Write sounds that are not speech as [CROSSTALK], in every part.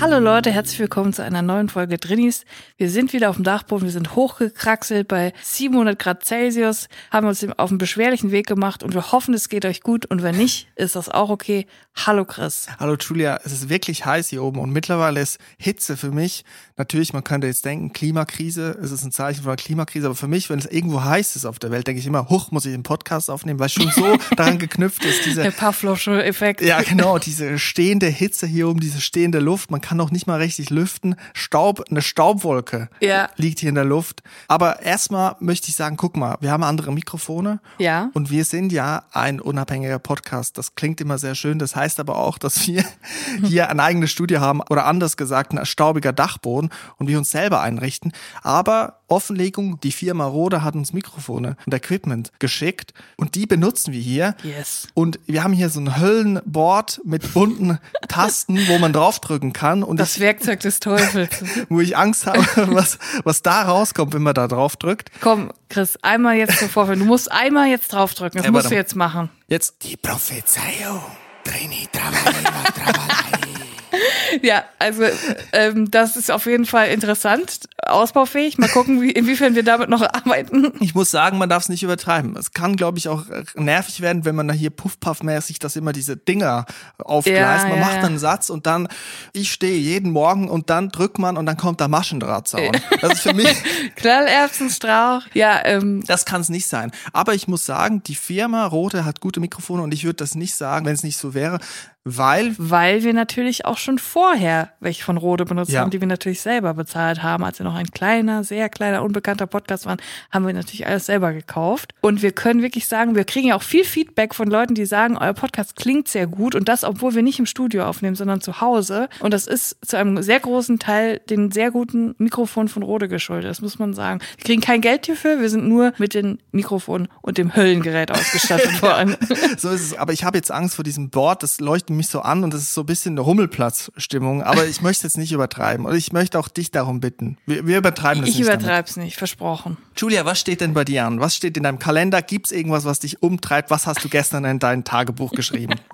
Hallo Leute, herzlich willkommen zu einer neuen Folge Drinnies. Wir sind wieder auf dem Dachboden, wir sind hochgekraxelt bei 700 Grad Celsius, haben uns auf einen beschwerlichen Weg gemacht und wir hoffen, es geht euch gut und wenn nicht, ist das auch okay. Hallo Chris. Hallo Julia, es ist wirklich heiß hier oben und mittlerweile ist Hitze für mich, natürlich, man könnte jetzt denken, Klimakrise, es ist ein Zeichen von einer Klimakrise, aber für mich, wenn es irgendwo heiß ist auf der Welt, denke ich immer, hoch, muss ich den Podcast aufnehmen, weil es schon so [LAUGHS] daran geknüpft ist, diese... Der Pavlovsche Effekt. Ja, genau, diese stehende Hitze hier oben, diese stehende Luft, man kann noch nicht mal richtig lüften. Staub, eine Staubwolke ja. liegt hier in der Luft. Aber erstmal möchte ich sagen, guck mal, wir haben andere Mikrofone. Ja. Und wir sind ja ein unabhängiger Podcast. Das klingt immer sehr schön. Das heißt aber auch, dass wir [LAUGHS] hier ein eigenes Studio haben oder anders gesagt ein staubiger Dachboden und wir uns selber einrichten. Aber Offenlegung, die Firma Rode hat uns Mikrofone und Equipment geschickt und die benutzen wir hier. Yes. Und wir haben hier so ein Höllenboard mit bunten [LAUGHS] Tasten, wo man draufdrücken kann. Und das ich, Werkzeug des Teufels. [LAUGHS] wo ich Angst habe, was, was da rauskommt, wenn man da drauf drückt. Komm, Chris, einmal jetzt sofort. Du musst einmal jetzt draufdrücken. Das Ja, musst warte. du jetzt machen. Jetzt die Prophezeiung. Trini, Travalla, Travalla. Ja, also ähm, das ist auf jeden Fall interessant, ausbaufähig. Mal gucken, wie, inwiefern wir damit noch arbeiten. Ich muss sagen, man darf es nicht übertreiben. Es kann, glaube ich, auch nervig werden, wenn man da hier puffpuffmäßig, dass immer diese Dinger aufgleist. Ja, man ja, macht ja. einen Satz und dann, ich stehe jeden Morgen und dann drückt man und dann kommt der Maschendrahtzaun. Das ist für mich, [LAUGHS] Knallerbsenstrauch. Ja, ähm, das kann es nicht sein. Aber ich muss sagen, die Firma Rote hat gute Mikrofone und ich würde das nicht sagen, wenn es nicht so wäre, weil weil wir natürlich auch schon vorher welche von Rode benutzt Ja. haben, die wir natürlich selber bezahlt haben. Als wir noch ein kleiner, sehr kleiner, unbekannter Podcast waren, haben wir natürlich alles selber gekauft. Und wir können wirklich sagen, wir kriegen ja auch viel Feedback von Leuten, die sagen, euer Podcast klingt sehr gut. Und das, obwohl wir nicht im Studio aufnehmen, sondern zu Hause. Und das ist zu einem sehr großen Teil den sehr guten Mikrofon von Rode geschuldet. Das muss man sagen. Wir kriegen kein Geld hierfür. Wir sind nur mit dem Mikrofon und dem Höllengerät ausgestattet [LAUGHS] worden. so ist es. Aber ich habe jetzt Angst vor diesem Board, das leuchtet mich so an und das ist so ein bisschen eine Hummelplatzstimmung. Aber ich möchte jetzt nicht übertreiben. Und ich möchte auch dich darum bitten. Wir, wir übertreiben das Ich nicht. damit. übertreib's nicht, versprochen. Julia, was steht denn bei dir an? Was steht in deinem Kalender? Gibt's irgendwas, was dich umtreibt? Was hast du gestern in dein Tagebuch geschrieben? [LAUGHS]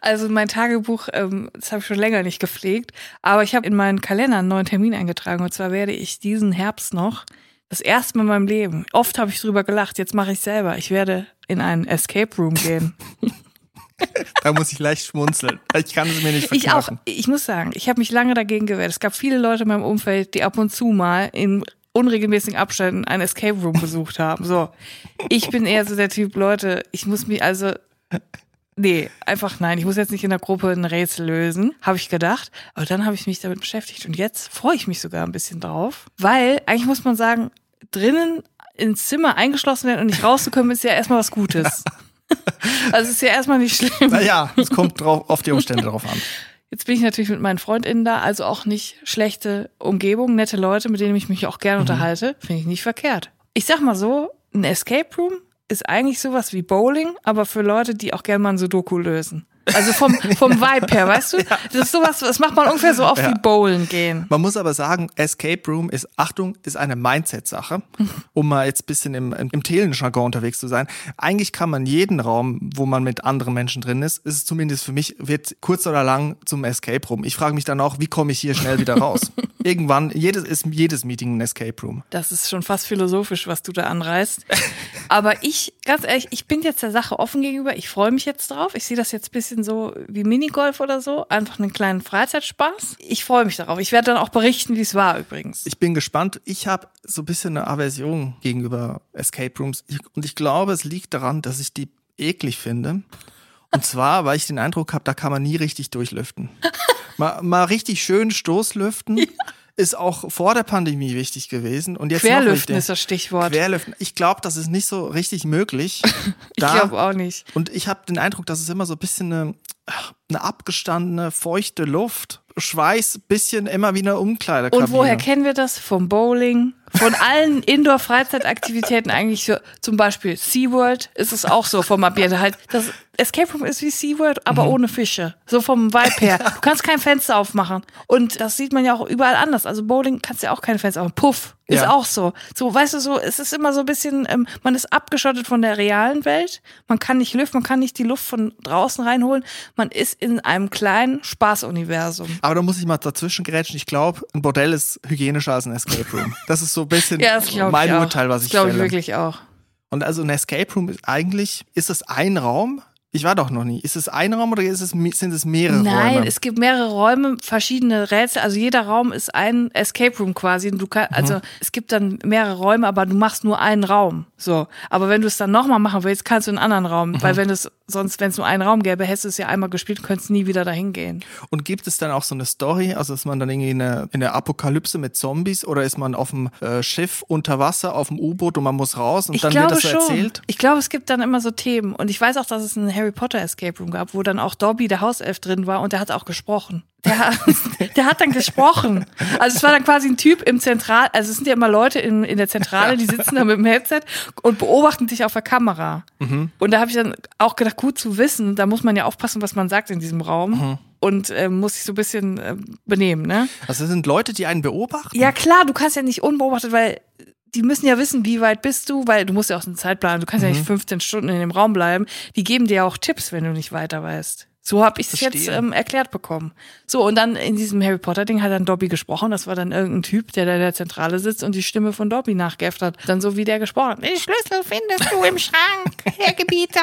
Also mein Tagebuch, ähm, das habe ich schon länger nicht gepflegt, aber ich habe in meinen Kalender einen neuen Termin eingetragen und zwar werde ich diesen Herbst noch das erste Mal in meinem Leben. Oft habe ich drüber gelacht, jetzt mache ich selber. Ich werde in einen Escape Room gehen. [LAUGHS] [LAUGHS] da muss ich leicht schmunzeln. Ich kann es mir nicht Ich auch. verkaufen. Ich muss sagen, ich habe mich lange dagegen gewehrt. Es gab viele Leute in meinem Umfeld, die ab und zu mal in unregelmäßigen Abständen einen Escape Room besucht haben. So, ich bin eher so der Typ, Leute, ich muss mich also Nee, einfach nein. Ich muss jetzt nicht in der Gruppe ein Rätsel lösen, habe ich gedacht. Aber dann habe ich mich damit beschäftigt und jetzt freue ich mich sogar ein bisschen drauf, weil eigentlich muss man sagen, drinnen ins Zimmer eingeschlossen werden und nicht rauszukommen, ist ja erstmal was Gutes. [LAUGHS] [LAUGHS] Also ist ja erstmal nicht schlimm. Naja, es kommt drauf, auf die Umstände drauf an. Jetzt bin ich natürlich mit meinen FreundInnen da, also auch nicht schlechte Umgebung, nette Leute, mit denen ich mich auch gerne unterhalte. Finde ich nicht verkehrt. Ich sag mal so, ein Escape Room ist eigentlich sowas wie Bowling, aber für Leute, die auch gerne mal ein Sudoku lösen. Also vom, [LAUGHS] vom Vibe her, weißt du? Das ist sowas, das macht man ungefähr so oft Ja. wie Bowlen gehen. Man muss aber sagen, Escape Room ist, Achtung, ist eine Mindset-Sache, [LAUGHS] um mal jetzt ein bisschen im, im Telelenjargon unterwegs zu sein. Eigentlich kann man jeden Raum, wo man mit anderen Menschen drin ist, ist es zumindest für mich, wird kurz oder lang zum Escape Room. Ich frage mich dann auch, wie komme ich hier schnell wieder raus? [LAUGHS] Irgendwann, jedes ist jedes Meeting ein Escape Room. Das ist schon fast philosophisch, was du da anreißt. Aber ich, ganz ehrlich, ich bin jetzt der Sache offen gegenüber. Ich freue mich jetzt drauf. Ich sehe das jetzt ein bisschen so wie Minigolf oder so. Einfach einen kleinen Freizeitspaß. Ich freue mich darauf. Ich werde dann auch berichten, wie es war übrigens. Ich bin gespannt. Ich habe so ein bisschen eine Aversion gegenüber Escape Rooms. Ich, und ich glaube, es liegt daran, dass ich die eklig finde. Und zwar, weil ich den Eindruck habe, da kann man nie richtig durchlüften. [LAUGHS] Mal, mal richtig schön Stoßlüften ist auch vor der Pandemie wichtig gewesen. Und jetzt Querlüften ist das Stichwort. Querlüften. Ich glaube, das ist nicht so richtig möglich. [LAUGHS] ich glaube auch nicht. Und ich habe den Eindruck, dass es immer so ein bisschen eine, eine abgestandene, feuchte Luft. Schweiß, bisschen immer wie eine Umkleidekabine. Und woher kennen wir das? Vom Bowling, von allen [LAUGHS] Indoor-Freizeitaktivitäten eigentlich so, zum Beispiel SeaWorld ist es auch so vom Ambiente halt. Das Escape Room ist wie SeaWorld, aber ohne Fische. So vom Vibe her. Du kannst kein Fenster aufmachen. Und das sieht man ja auch überall anders. Also Bowling kannst ja auch keine Fenster aufmachen. Puff. Ist Ja. auch so. So, weißt du, so, es ist immer so ein bisschen, ähm, man ist abgeschottet von der realen Welt. Man kann nicht lüften, man kann nicht die Luft von draußen reinholen. Man ist in einem kleinen Spaßuniversum. Aber da muss ich mal dazwischen gerätschen. Ich glaube, ein Bordell ist hygienischer als ein Escape Room. Das ist so ein bisschen [LAUGHS] Ja, das glaube mein ich. Urteil, was das ich glaube ich fälle. wirklich auch. Und also ein Escape Room ist eigentlich, ist es ein Raum? Ich war doch noch nie. Ist es ein Raum oder es, sind es mehrere Nein, Räume? es gibt mehrere Räume, verschiedene Rätsel. Also jeder Raum ist ein Escape Room quasi. Und kann, Mhm. also es gibt dann mehrere Räume, aber du machst nur einen Raum. So. Aber wenn du es dann nochmal machen willst, kannst du in einen anderen Raum. Mhm. Weil wenn es sonst, wenn es nur einen Raum gäbe, hättest du es ja einmal gespielt, könntest nie wieder dahin gehen. Und gibt es dann auch so eine Story? Also ist man dann irgendwie in einer, in einer Apokalypse mit Zombies oder ist man auf dem äh, Schiff unter Wasser, auf dem U-Boot und man muss raus und Ich dann wird das so erzählt? Ich glaube, es gibt dann immer so Themen. Und ich weiß auch, dass es einen Harry Potter Escape Room gab, wo dann auch Dobby, der Hauself, drin war und der hat auch gesprochen. Der, hat- [LAUGHS] der hat dann gesprochen. Also es war dann quasi ein Typ im Zentral, also es sind ja immer Leute in, in der Zentrale, die sitzen da mit dem Headset und beobachten dich auf der Kamera. Mhm. Und da habe ich dann auch gedacht, gut zu wissen, da muss man ja aufpassen, was man sagt in diesem Raum. Mhm. Und ähm, muss sich so ein bisschen äh, benehmen, ne? Also das sind Leute, die einen beobachten? Ja, klar, du kannst ja nicht unbeobachtet, weil die müssen ja wissen, wie weit bist du, weil du musst ja auch einen Zeitplan, du kannst ja Mhm. nicht 15 Stunden in dem Raum bleiben. Die geben dir ja auch Tipps, wenn du nicht weiter weißt. So habe ich es jetzt ähm, erklärt bekommen. So, und dann in diesem Harry Potter-Ding hat dann Dobby gesprochen. Das war dann irgendein Typ, der da in der Zentrale sitzt und die Stimme von Dobby nachgeäfft hat. Dann so wie der gesprochen hat. Den Schlüssel findest du im Schrank, [LAUGHS] Herr Gebieter.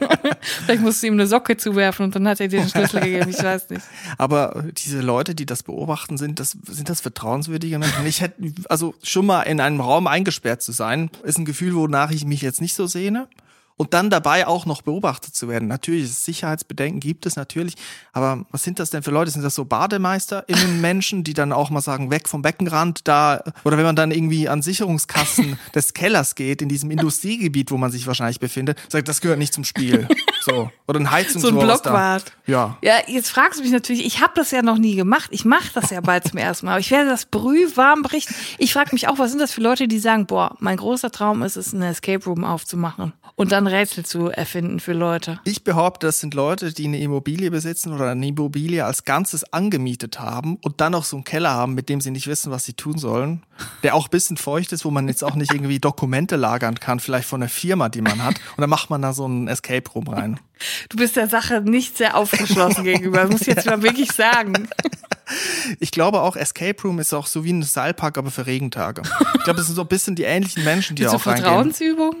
[LAUGHS] Vielleicht musst du ihm eine Socke zuwerfen und dann hat er dir den Schlüssel gegeben. Ich weiß nicht. Aber diese Leute, die das beobachten, sind das, sind das vertrauenswürdige Menschen? Ich hätte, also schon mal in einem Raum eingesperrt zu sein, ist ein Gefühl, wonach ich mich jetzt nicht so sehne. Und dann dabei auch noch beobachtet zu werden. Natürlich, Sicherheitsbedenken gibt es natürlich. Aber was sind das denn für Leute? Sind das so BademeisterInnen [LAUGHS] Menschen, die dann auch mal sagen, weg vom Beckenrand da? Oder wenn man dann irgendwie an Sicherungskassen [LAUGHS] des Kellers geht, in diesem Industriegebiet, wo man sich wahrscheinlich befindet, sagt, das gehört nicht zum Spiel. [LAUGHS] So. Oder ein Heizungsrohr. So ein Blockwart. Ja. Ja, jetzt fragst du mich natürlich, ich habe das ja noch nie gemacht. Ich mache das ja bald zum ersten Mal. Aber ich werde das brühwarm berichten. Ich frage mich auch, was sind das für Leute, die sagen, boah, mein großer Traum ist es, eine Escape Room aufzumachen und dann Rätsel zu erfinden für Leute. Ich behaupte, das sind Leute, die eine Immobilie besitzen oder eine Immobilie als Ganzes angemietet haben und dann noch so einen Keller haben, mit dem sie nicht wissen, was sie tun sollen, der auch ein bisschen feucht ist, wo man jetzt auch nicht irgendwie Dokumente lagern kann, vielleicht von der Firma, die man hat. Und dann macht man da so einen Escape Room rein. Du bist der Sache nicht sehr aufgeschlossen gegenüber, muss ich jetzt mal wirklich sagen. Ich glaube auch, Escape Room ist auch so wie ein Seilpark, aber für Regentage. Ich glaube, das sind so ein bisschen die ähnlichen Menschen, die da So auch reingehen. Vertrauensübung?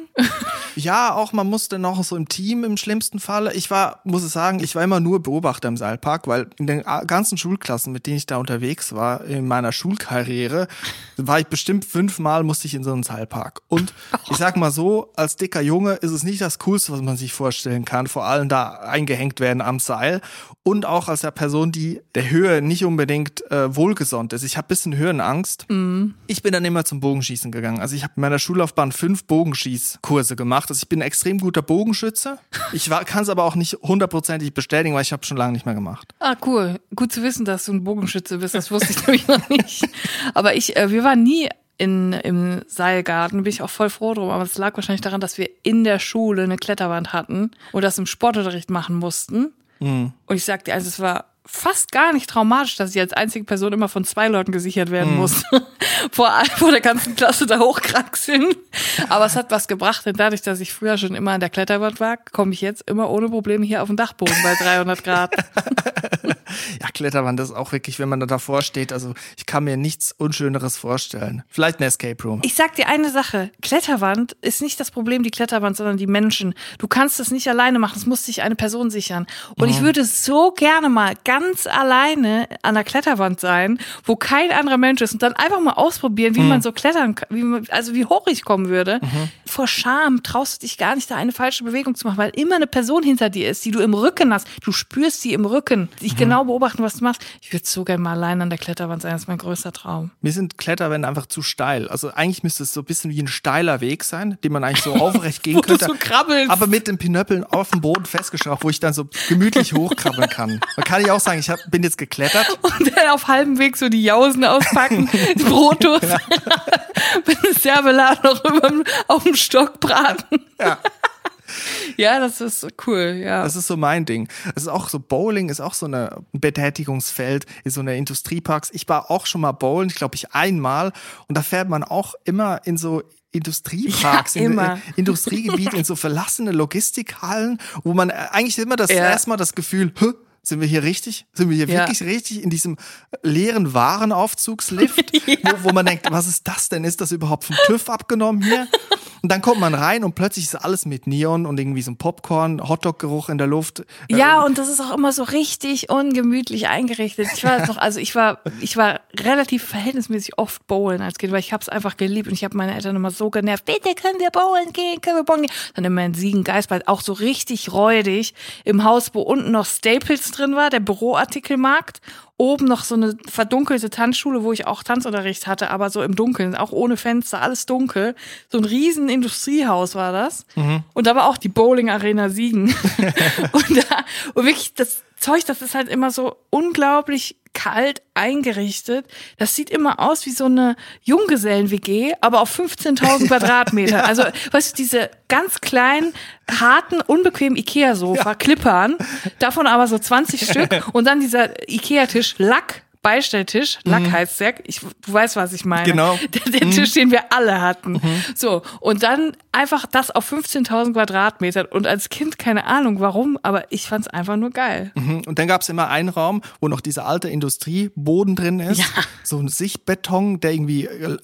Ja, auch man muss dann auch so im Team im schlimmsten Falle. Ich war, muss ich sagen, ich war immer nur Beobachter im Seilpark, weil in den a- ganzen Schulklassen, mit denen ich da unterwegs war, in meiner Schulkarriere, war ich bestimmt fünfmal musste ich in so einen Seilpark. Und ich sag mal so, als dicker Junge ist es nicht das Coolste, was man sich vorstellen kann. Vor allem da eingehängt werden am Seil. Und auch als der Person, die der Höhe nicht unbedingt äh, wohlgesonnen ist. Ich habe bisschen Höhenangst. Ich bin dann immer zum Bogenschießen gegangen. Also ich habe in meiner Schullaufbahn fünf Bogenschießkurse gemacht. Also ich bin ein extrem guter Bogenschütze. Ich kann es aber auch nicht hundertprozentig bestätigen, weil ich habe schon lange nicht mehr gemacht. Ah, cool. Gut zu wissen, dass du ein Bogenschütze bist. Das wusste ich [LAUGHS] nämlich noch nicht. Aber ich, äh, wir waren nie in, im Seilgarten, bin ich auch voll froh drum. Aber es lag wahrscheinlich daran, dass wir in der Schule eine Kletterwand hatten und das im Sportunterricht machen mussten. Und ich sag dir, also es war fast gar nicht traumatisch, dass ich als einzige Person immer von zwei Leuten gesichert werden musste. [LAUGHS] vor, vor der ganzen Klasse da hochkraxeln. Aber es hat was gebracht, denn dadurch, dass ich früher schon immer an der Kletterwand war, komme ich jetzt immer ohne Probleme hier auf den Dachboden bei 300 Grad. [LAUGHS] Ja, Kletterwand ist auch wirklich, wenn man da davor steht, also ich kann mir nichts Unschöneres vorstellen. Vielleicht ein Escape Room. Ich sag dir eine Sache. Kletterwand ist nicht das Problem, die Kletterwand, sondern die Menschen. Du kannst das nicht alleine machen. Es muss sich eine Person sichern. Und ich würde so gerne mal ganz alleine an der Kletterwand sein, wo kein anderer Mensch ist und dann einfach mal ausprobieren, wie man so klettern kann, wie man, also wie hoch ich kommen würde. Vor Scham traust du dich gar nicht, da eine falsche Bewegung zu machen, weil immer eine Person hinter dir ist, die du im Rücken hast. Du spürst sie im Rücken, dich genau beobachten, was du machst. Ich würde so gerne mal allein an der Kletterwand sein. Das ist mein größter Traum. Mir sind Kletterwände einfach zu steil. Also eigentlich müsste es so ein bisschen wie ein steiler Weg sein, den man eigentlich so aufrecht [LAUGHS] gehen könnte. so. Aber mit den Pinöppeln auf dem Boden festgeschraubt, wo ich dann so gemütlich hochkrabbeln kann. Man kann ich auch sagen, ich hab, bin jetzt geklettert. [LAUGHS] Und dann auf halbem Weg so die Jausen auspacken, [LAUGHS] die Brotos, [LAUGHS] mit einem Servelat noch über, auf dem Stock braten. Ja. Ja, das ist cool, ja. Das ist so mein Ding. Das ist auch so, Bowling ist auch so eine, ein Betätigungsfeld, ist so eine Industrieparks. Ich war auch schon mal bowlen, ich glaube ich einmal. Und da fährt man auch immer in so Industrieparks, Ja, in, immer. in Industriegebiete, in so verlassene Logistikhallen, wo man äh, eigentlich immer das Ja. erstmal das Gefühl, Hä, sind wir hier richtig? Sind wir hier Ja. wirklich richtig in diesem leeren Warenaufzugslift, [LAUGHS] wo, wo man denkt, was ist das denn? Ist das überhaupt vom TÜV abgenommen hier? Und dann kommt man rein und plötzlich ist alles mit Neon und irgendwie so ein Popcorn, Hotdog-Geruch in der Luft. Äh, Ja, und das ist auch immer so richtig ungemütlich eingerichtet. Ich war noch, also ich war, ich war relativ verhältnismäßig oft bowlen als Kind, weil ich habe es einfach geliebt und ich habe meine Eltern immer so genervt. Bitte können wir bowlen gehen, können wir bowlen gehen. Dann immer in Siegen Geistbald auch so richtig räudig im Haus, wo unten noch Staples drin war, der Büroartikelmarkt. Oben noch so eine verdunkelte Tanzschule, wo ich auch Tanzunterricht hatte, aber so im Dunkeln, auch ohne Fenster, alles dunkel. So ein riesen Industriehaus war das. Und da war auch die Bowling Arena Siegen. [LAUGHS] und, da, und wirklich das Zeug, das ist halt immer so unglaublich kalt eingerichtet. Das sieht immer aus wie so eine Junggesellen-WG, aber auf 15.000 [LAUGHS] Quadratmeter. Also, weißt du, diese ganz kleinen, harten, unbequemen Ikea-Sofa, Klippern, davon aber so 20 [LAUGHS] Stück und dann dieser Ikea-Tisch, Lack, Beistelltisch, Lack heißt der. Ich, du weißt, was ich meine. Genau. [LAUGHS] Der, der Tisch, den wir alle hatten. So. Und dann einfach das auf 15.000 Quadratmetern. Und als Kind keine Ahnung warum, aber ich fand's einfach nur geil. Mhm. Und dann gab es immer einen Raum, wo noch dieser alte Industrieboden drin ist. Ja. So ein Sichtbeton, der irgendwie äh,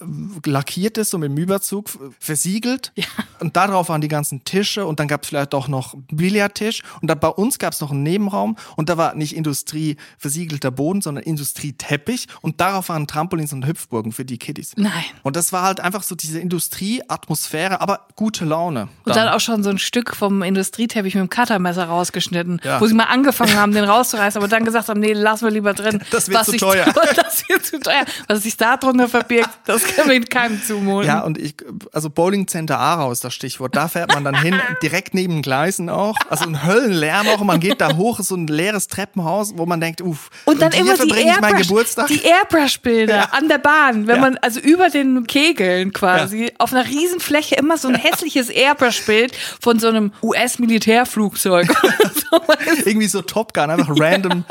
lackiert ist, so mit dem Überzug versiegelt. Ja. Und darauf waren die ganzen Tische und dann gab es vielleicht auch noch einen Billardtisch. Und dann bei uns gab es noch einen Nebenraum und da war nicht Industrie versiegelter Boden, sondern Industrieteppich. Und darauf waren Trampolins und Hüpfburgen für die Kiddies. Nein. Und das war halt einfach so diese Industrieatmosphäre, aber gute Laune. Und dann auch schon so ein Stück vom Industrieteppich mit dem Cuttermesser rausgeschnitten, Ja. wo sie mal angefangen haben, den rauszureißen, aber dann gesagt haben, nee, lassen wir lieber drin. Das wird Was zu teuer. [LAUGHS] Das wird zu teuer. Was sich da drunter verbirgt, das können wir keinem zumuten. Ja, und ich, also Bowling Center Aarau ist das Stichwort. Da fährt man dann hin, direkt neben Gleisen auch. Also ein Höllenlärm auch. Und man geht da hoch, so ein leeres Treppenhaus, wo man denkt, uff. Und dann hier immer die meinen Airbrush, Geburtstag. die Airbrush-Bilder Ja. an der Bahn, wenn Ja. man also über den Kegeln quasi auf einer riesen Fläche immer so ein hässliches Airbrush-Bild von so einem US-Militärflugzeug. [LAUGHS] Irgendwie so Top Gun, einfach random.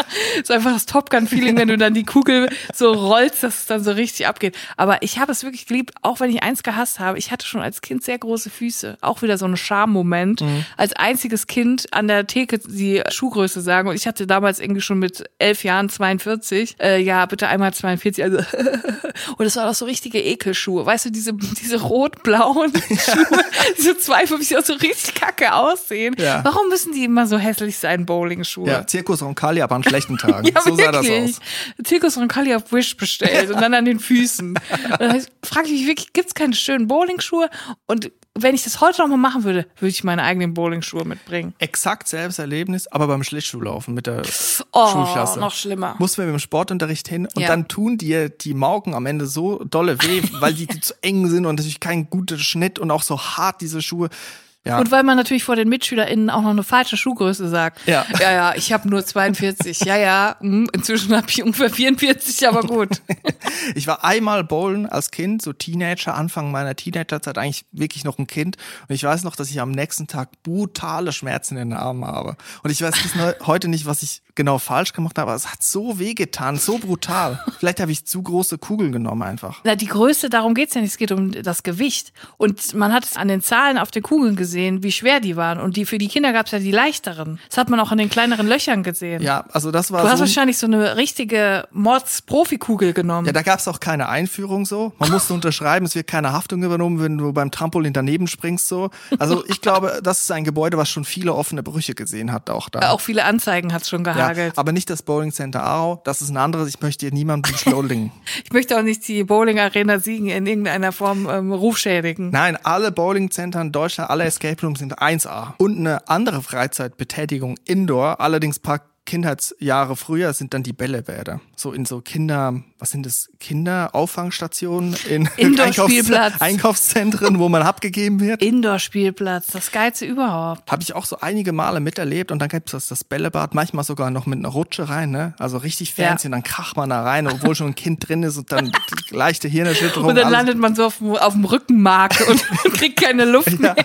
so einfach das Top Gun-Feeling, wenn du dann die Kugel so rollst, dass es dann so richtig abgeht. Aber ich habe es wirklich geliebt, auch wenn ich eins gehasst habe. Ich hatte schon als Kind sehr große Füße. Auch wieder so ein Schammoment. Als einziges Kind an der Theke die Schuhgröße sagen. Und ich hatte damals irgendwie schon mit elf Jahren 42. Äh, ja, bitte einmal 42. Also [LAUGHS] und es waren auch so richtige Ekelschuhe. Weißt du, diese, diese rot-blauen [LAUGHS] Schuhe, diese zwei für mich die auch so richtig kacke aussehen. Ja. Warum müssen die immer so hässlich sein, Bowling-Schuhe? Ja, Zirkus Roncalli, aber an schlechten Tagen. [LAUGHS] Ja, so sah das wirklich. aus. Zirkus Roncalli auf Wish bestellt und dann an den Füßen. Und dann frage ich mich wirklich, gibt's keine schönen Bowlingschuhe? Und wenn ich das heute noch mal machen würde, würde ich meine eigenen Bowlingschuhe mitbringen. Exakt selbes Erlebnis, aber beim Schlittschuhlaufen mit der Oh, Schulklasse. noch schlimmer. Mussten wir mit dem Sportunterricht hin und Ja. dann tun dir die Mauken am Ende so dolle weh, [LAUGHS] weil die zu eng sind und natürlich kein guter Schnitt und auch so hart diese Schuhe. Ja. Und weil man natürlich vor den MitschülerInnen auch noch eine falsche Schuhgröße sagt. Ja. ja, ja ich habe nur 42. Ja, ja, hm, inzwischen habe ich ungefähr 44, aber gut. [LAUGHS] Ich war einmal bowlen als Kind, so Teenager, Anfang meiner Teenagerzeit, eigentlich wirklich noch ein Kind. Und ich weiß noch, dass ich am nächsten Tag brutale Schmerzen in den Armen habe. Und ich weiß bis heute nicht, was ich genau falsch gemacht habe, aber es hat so wehgetan, so brutal. [LAUGHS] Vielleicht habe ich zu große Kugeln genommen einfach. Na, die Größe, darum geht's ja nicht, es geht um das Gewicht. Und man hat es an den Zahlen auf den Kugeln gesehen, wie schwer die waren. Und die für die Kinder gab's ja die leichteren. Das hat man auch an den kleineren Löchern gesehen. Ja, also das war Du hast so. wahrscheinlich so eine richtige Mords-Profikugel genommen. Ja, da gab es auch keine Einführung so. Man musste [LAUGHS] unterschreiben, es wird keine Haftung übernommen, wenn du beim Trampolin daneben springst so. Also ich glaube, das ist ein Gebäude, was schon viele offene Brüche gesehen hat auch da. auch viele Anzeigen hat's schon ja, gehagelt. aber nicht das Bowling Center Aarau, das ist ein anderes. Ich möchte hier niemanden beschleunigen. [LAUGHS] ich möchte auch nicht die Bowling Arena Siegen in irgendeiner Form ähm, Ruf schädigen. Nein, alle Bowlingcenter in Deutschland, alle Escape Rooms sind 1A. Und eine andere Freizeitbetätigung Indoor, allerdings paar Kindheitsjahre früher sind dann die Bällebäder. So in so Kinder, was sind das? Kinderauffangsstationen in [LAUGHS] Indoor-Spielplatz. Einkaufszentren, wo man abgegeben wird. Indoor-Spielplatz, das Geilste überhaupt. Habe ich auch so einige Male miterlebt und dann gibt es das, das Bällebad, manchmal sogar noch mit einer Rutsche rein, ne? Also richtig fancy Ja. und dann kracht man da rein, obwohl schon ein Kind drin ist und dann [LAUGHS] leichte Hirnerschütterung. Und dann alles- landet man so auf, dem- auf dem Rückenmark [LAUGHS] und kriegt keine Luft mehr.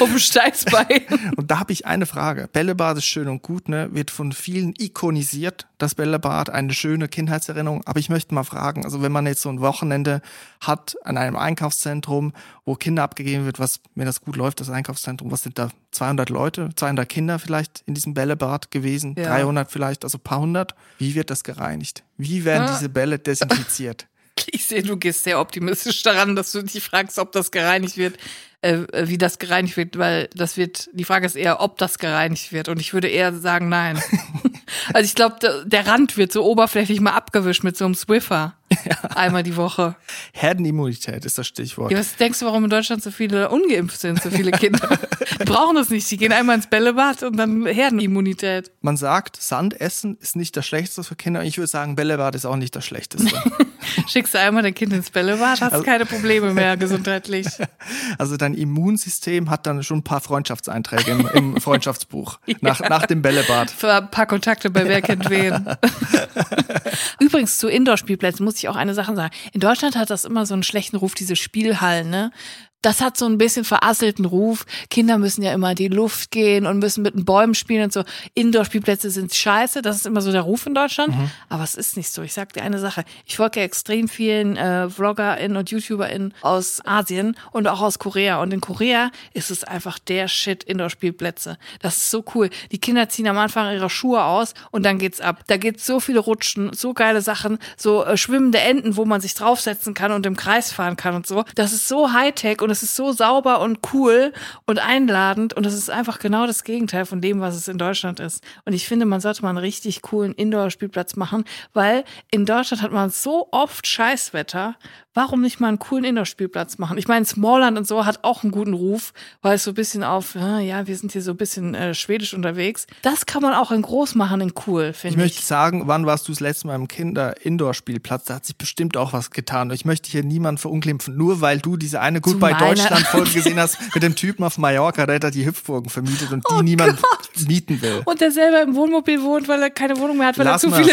auf dem Steißbein. Und da habe ich eine Frage. Bällebad ist schön und gut, ne? Wird von vielen ikonisiert, das Bällebad, eine schöne Kindheitserinnerung. Aber ich möchte mal fragen, also wenn man jetzt so ein Wochenende hat an einem Einkaufszentrum, wo Kinder abgegeben wird, was, wenn das gut läuft, das Einkaufszentrum, was sind da 200 Leute, 200 Kinder vielleicht in diesem Bällebad gewesen, Ja. 300 vielleicht, also ein paar hundert. Wie wird das gereinigt? Wie werden Ah. diese Bälle desinfiziert? [LAUGHS] Ich sehe, du gehst sehr optimistisch daran, dass du dich fragst, ob das gereinigt wird, äh, äh, wie das gereinigt wird, weil das wird, die Frage ist eher, ob das gereinigt wird. Und ich würde eher sagen, nein. [LAUGHS] also ich glaube, der, der Rand wird so oberflächlich mal abgewischt mit so einem Swiffer. Einmal die Woche. Herdenimmunität ist das Stichwort. Ja, was denkst du, warum in Deutschland so viele ungeimpft sind, so viele Kinder? Die [LAUGHS] brauchen das nicht. Die gehen einmal ins Bällebad und dann Herdenimmunität. Man sagt, Sandessen ist nicht das Schlechteste für Kinder. Ich würde sagen, Bällebad ist auch nicht das Schlechteste. [LAUGHS] Schickst du einmal dein Kind ins Bällebad, hast Also keine Probleme mehr [LAUGHS] gesundheitlich. Also dein Immunsystem hat dann schon ein paar Freundschaftseinträge im, im Freundschaftsbuch nach, nach dem Bällebad. Für ein paar Kontakte bei wer kennt wen. Übrigens zu Indoor-Spielplätzen muss ich auch eine Sache sagen. In Deutschland hat das immer so einen schlechten Ruf, diese Spielhallen, ne? Das hat so ein bisschen verasselten Ruf. Kinder müssen ja immer in die Luft gehen und müssen mit den Bäumen spielen und so. Indoor-Spielplätze sind scheiße. Das ist immer so der Ruf in Deutschland. Aber es ist nicht so. Ich sag dir eine Sache. Ich folge ja extrem vielen äh, VloggerInnen und YouTuberInnen aus Asien und auch aus Korea. Und in Korea ist es einfach der Shit Indoor-Spielplätze. Das ist so cool. Die Kinder ziehen am Anfang ihre Schuhe aus und dann geht's ab. Da gibt's so viele Rutschen, so geile Sachen, so äh, schwimmende Enten, wo man sich draufsetzen kann und im Kreis fahren kann und so. Das ist so Hightech und es ist so sauber und cool und einladend und es ist einfach genau das Gegenteil von dem, was es in Deutschland ist. Und ich finde, man sollte mal einen richtig coolen Indoor-Spielplatz machen, weil in Deutschland hat man so oft Scheißwetter. Warum nicht mal einen coolen Indoor-Spielplatz machen? Ich meine, Smallland und so hat auch einen guten Ruf, weil es so ein bisschen auf, ja, ja, wir sind hier so ein bisschen äh, schwedisch unterwegs. Das kann man auch in groß machen, in cool, Ich finde ich. möchte sagen, wann warst du das letzte Mal im Kinder-Indoor-Spielplatz? Da hat sich bestimmt auch was getan. Ich möchte hier niemanden verunglimpfen, nur weil du diese eine Goodbye meiner- Deutschland-Folge gesehen hast mit dem Typen auf Mallorca, der da die Hüpfburgen vermietet und die Oh niemand Gott. mieten will. Und der selber im Wohnmobil wohnt, weil er keine Wohnung mehr hat, weil Lass er zu mal's,